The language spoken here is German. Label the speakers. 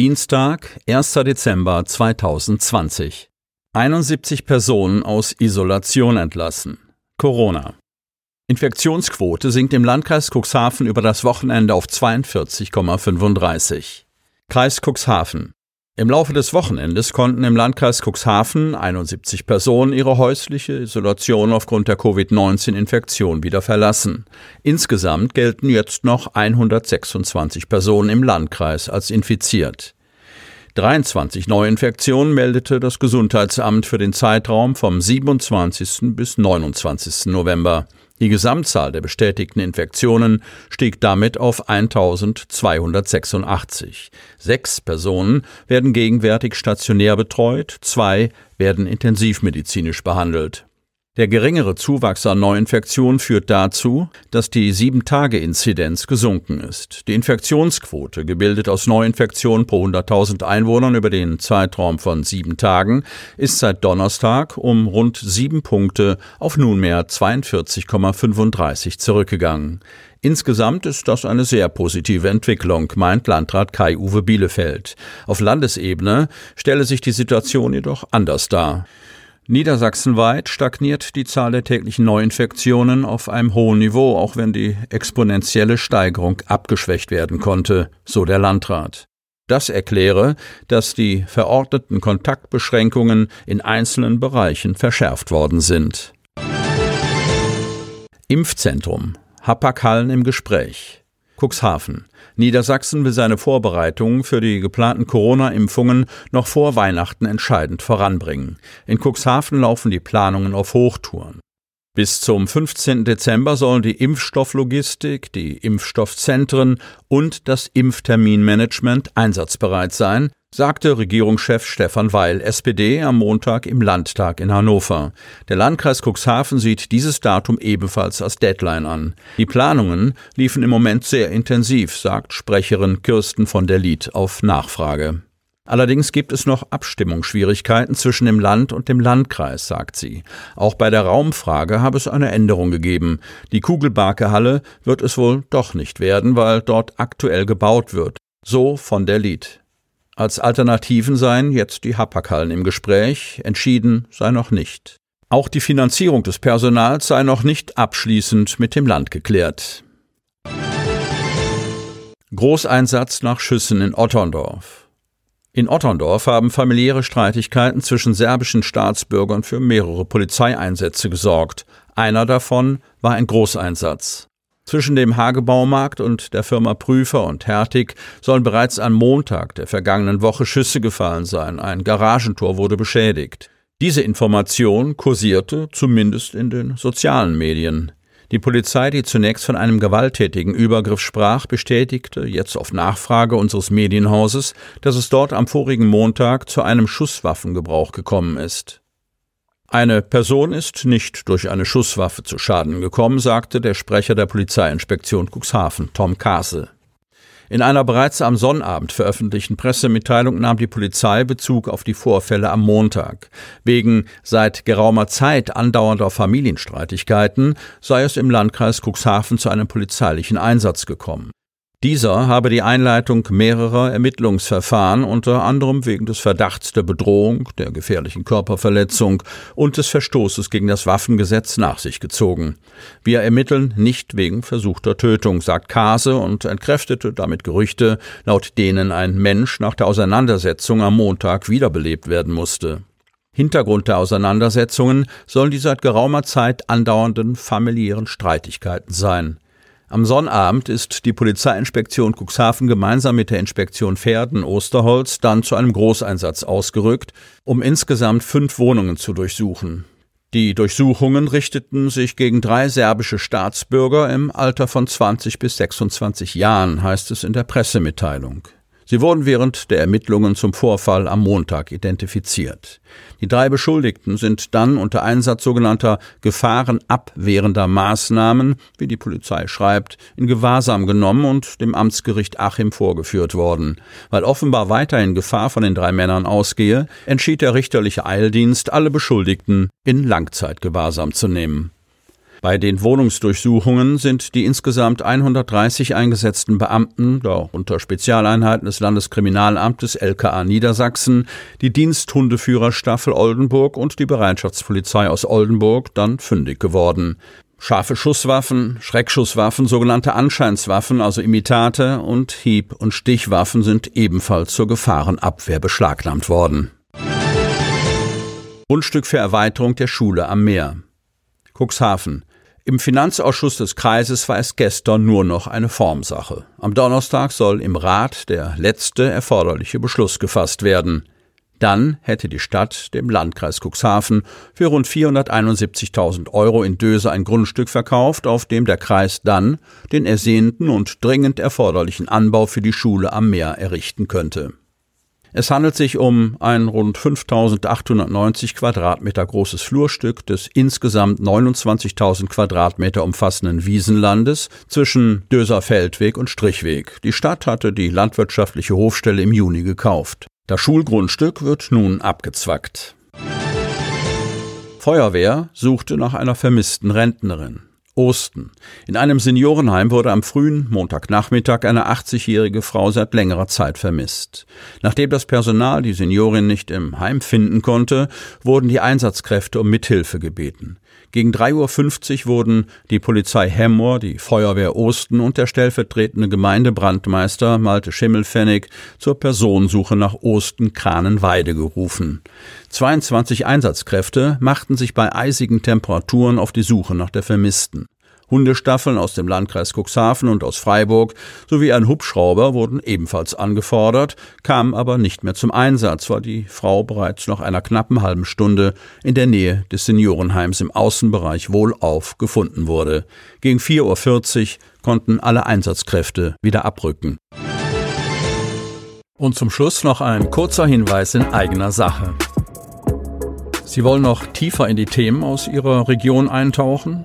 Speaker 1: Dienstag, 1. Dezember 2020. 71 Personen aus Isolation entlassen. Corona. Infektionsquote sinkt im Landkreis Cuxhaven über das Wochenende auf 42,35. Kreis Cuxhaven. Im Laufe des Wochenendes konnten im Landkreis Cuxhaven 71 Personen ihre häusliche Isolation aufgrund der Covid-19-Infektion wieder verlassen. Insgesamt gelten jetzt noch 126 Personen im Landkreis als infiziert. 23 Neuinfektionen meldete das Gesundheitsamt für den Zeitraum vom 27. bis 29. November. Die Gesamtzahl der bestätigten Infektionen stieg damit auf 1286. Sechs Personen werden gegenwärtig stationär betreut, zwei werden intensivmedizinisch behandelt. Der geringere Zuwachs an Neuinfektionen führt dazu, dass die 7-Tage-Inzidenz gesunken ist. Die Infektionsquote, gebildet aus Neuinfektionen pro 100.000 Einwohnern über den Zeitraum von sieben Tagen, ist seit Donnerstag um rund sieben Punkte auf nunmehr 42,35 zurückgegangen. Insgesamt ist das eine sehr positive Entwicklung, meint Landrat Kai-Uwe Bielefeld. Auf Landesebene stelle sich die Situation jedoch anders dar. Niedersachsenweit stagniert die Zahl der täglichen Neuinfektionen auf einem hohen Niveau, auch wenn die exponentielle Steigerung abgeschwächt werden konnte, so der Landrat. Das erkläre, dass die verordneten Kontaktbeschränkungen in einzelnen Bereichen verschärft worden sind. Impfzentrum. Hapag-Hallen im Gespräch. Cuxhaven. Niedersachsen will seine Vorbereitungen für die geplanten Corona-Impfungen noch vor Weihnachten entscheidend voranbringen. In Cuxhaven laufen die Planungen auf Hochtouren. Bis zum 15. Dezember sollen die Impfstofflogistik, die Impfstoffzentren und das Impfterminmanagement einsatzbereit sein, sagte Regierungschef Stefan Weil, SPD, am Montag im Landtag in Hannover. Der Landkreis Cuxhaven sieht dieses Datum ebenfalls als Deadline an. Die Planungen liefen im Moment sehr intensiv, sagt Sprecherin Kirsten von der Lied auf Nachfrage. Allerdings gibt es noch Abstimmungsschwierigkeiten zwischen dem Land und dem Landkreis, sagt sie. Auch bei der Raumfrage habe es eine Änderung gegeben. Die Kugelbarke-Halle wird es wohl doch nicht werden, weil dort aktuell gebaut wird. So von der Lied. Als Alternativen seien jetzt die Hapaghallen im Gespräch, entschieden sei noch nicht. Auch die Finanzierung des Personals sei noch nicht abschließend mit dem Land geklärt. Großeinsatz nach Schüssen in Otterndorf. In Otterndorf haben familiäre Streitigkeiten zwischen serbischen Staatsbürgern für mehrere Polizeieinsätze gesorgt. Einer davon war ein Großeinsatz. Zwischen dem Hagebaumarkt und der Firma Prüfer und Hertig sollen bereits am Montag der vergangenen Woche Schüsse gefallen sein. Ein Garagentor wurde beschädigt. Diese Information kursierte zumindest in den sozialen Medien. Die Polizei, die zunächst von einem gewalttätigen Übergriff sprach, bestätigte jetzt auf Nachfrage unseres Medienhauses, dass es dort am vorigen Montag zu einem Schusswaffengebrauch gekommen ist. Eine Person ist nicht durch eine Schusswaffe zu Schaden gekommen, sagte der Sprecher der Polizeiinspektion Cuxhaven, Tom Kase. In einer bereits am Sonnabend veröffentlichten Pressemitteilung nahm die Polizei Bezug auf die Vorfälle am Montag. Wegen seit geraumer Zeit andauernder Familienstreitigkeiten sei es im Landkreis Cuxhaven zu einem polizeilichen Einsatz gekommen. Dieser habe die Einleitung mehrerer Ermittlungsverfahren unter anderem wegen des Verdachts der Bedrohung, der gefährlichen Körperverletzung und des Verstoßes gegen das Waffengesetz nach sich gezogen. Wir ermitteln nicht wegen versuchter Tötung, sagt Kase und entkräftete damit Gerüchte, laut denen ein Mensch nach der Auseinandersetzung am Montag wiederbelebt werden musste. Hintergrund der Auseinandersetzungen sollen die seit geraumer Zeit andauernden familiären Streitigkeiten sein. Am Sonnabend ist die Polizeiinspektion Cuxhaven gemeinsam mit der Inspektion Pferden Osterholz dann zu einem Großeinsatz ausgerückt, um insgesamt fünf Wohnungen zu durchsuchen. Die Durchsuchungen richteten sich gegen drei serbische Staatsbürger im Alter von 20 bis 26 Jahren, heißt es in der Pressemitteilung. Sie wurden während der Ermittlungen zum Vorfall am Montag identifiziert. Die drei Beschuldigten sind dann unter Einsatz sogenannter gefahrenabwehrender Maßnahmen, wie die Polizei schreibt, in Gewahrsam genommen und dem Amtsgericht Achim vorgeführt worden. Weil offenbar weiterhin Gefahr von den drei Männern ausgehe, entschied der richterliche Eildienst, alle Beschuldigten in Langzeitgewahrsam zu nehmen. Bei den Wohnungsdurchsuchungen sind die insgesamt 130 eingesetzten Beamten, darunter Spezialeinheiten des Landeskriminalamtes LKA Niedersachsen, die Diensthundeführerstaffel Oldenburg und die Bereitschaftspolizei aus Oldenburg dann fündig geworden. Scharfe Schusswaffen, Schreckschusswaffen, sogenannte Anscheinswaffen, also Imitate und Hieb- und Stichwaffen sind ebenfalls zur Gefahrenabwehr beschlagnahmt worden. Grundstück für Erweiterung der Schule am Meer. Cuxhaven. Im Finanzausschuss des Kreises war es gestern nur noch eine Formsache. Am Donnerstag soll im Rat der letzte erforderliche Beschluss gefasst werden. Dann hätte die Stadt dem Landkreis Cuxhaven für rund 471.000 Euro in Döse ein Grundstück verkauft, auf dem der Kreis dann den ersehnten und dringend erforderlichen Anbau für die Schule am Meer errichten könnte. Es handelt sich um ein rund 5890 Quadratmeter großes Flurstück des insgesamt 29.000 Quadratmeter umfassenden Wiesenlandes zwischen Döser Feldweg und Strichweg. Die Stadt hatte die landwirtschaftliche Hofstelle im Juni gekauft. Das Schulgrundstück wird nun abgezwackt. Feuerwehr suchte nach einer vermissten Rentnerin. Osten. In einem Seniorenheim wurde am frühen Montagnachmittag eine 80-jährige Frau seit längerer Zeit vermisst. Nachdem das Personal die Seniorin nicht im Heim finden konnte, wurden die Einsatzkräfte um Mithilfe gebeten. Gegen 3.50 Uhr wurden die Polizei Hemmoor, die Feuerwehr Osten und der stellvertretende Gemeindebrandmeister Malte Schimmelfennig zur Personensuche nach Osten-Kranenweide gerufen. 22 Einsatzkräfte machten sich bei eisigen Temperaturen auf die Suche nach der Vermissten. Hundestaffeln aus dem Landkreis Cuxhaven und aus Freiburg sowie ein Hubschrauber wurden ebenfalls angefordert, kamen aber nicht mehr zum Einsatz, weil die Frau bereits nach einer knappen halben Stunde in der Nähe des Seniorenheims im Außenbereich wohlauf gefunden wurde. Gegen 4.40 Uhr konnten alle Einsatzkräfte wieder abrücken. Und zum Schluss noch ein kurzer Hinweis in eigener Sache. Sie wollen noch tiefer in die Themen aus Ihrer Region eintauchen?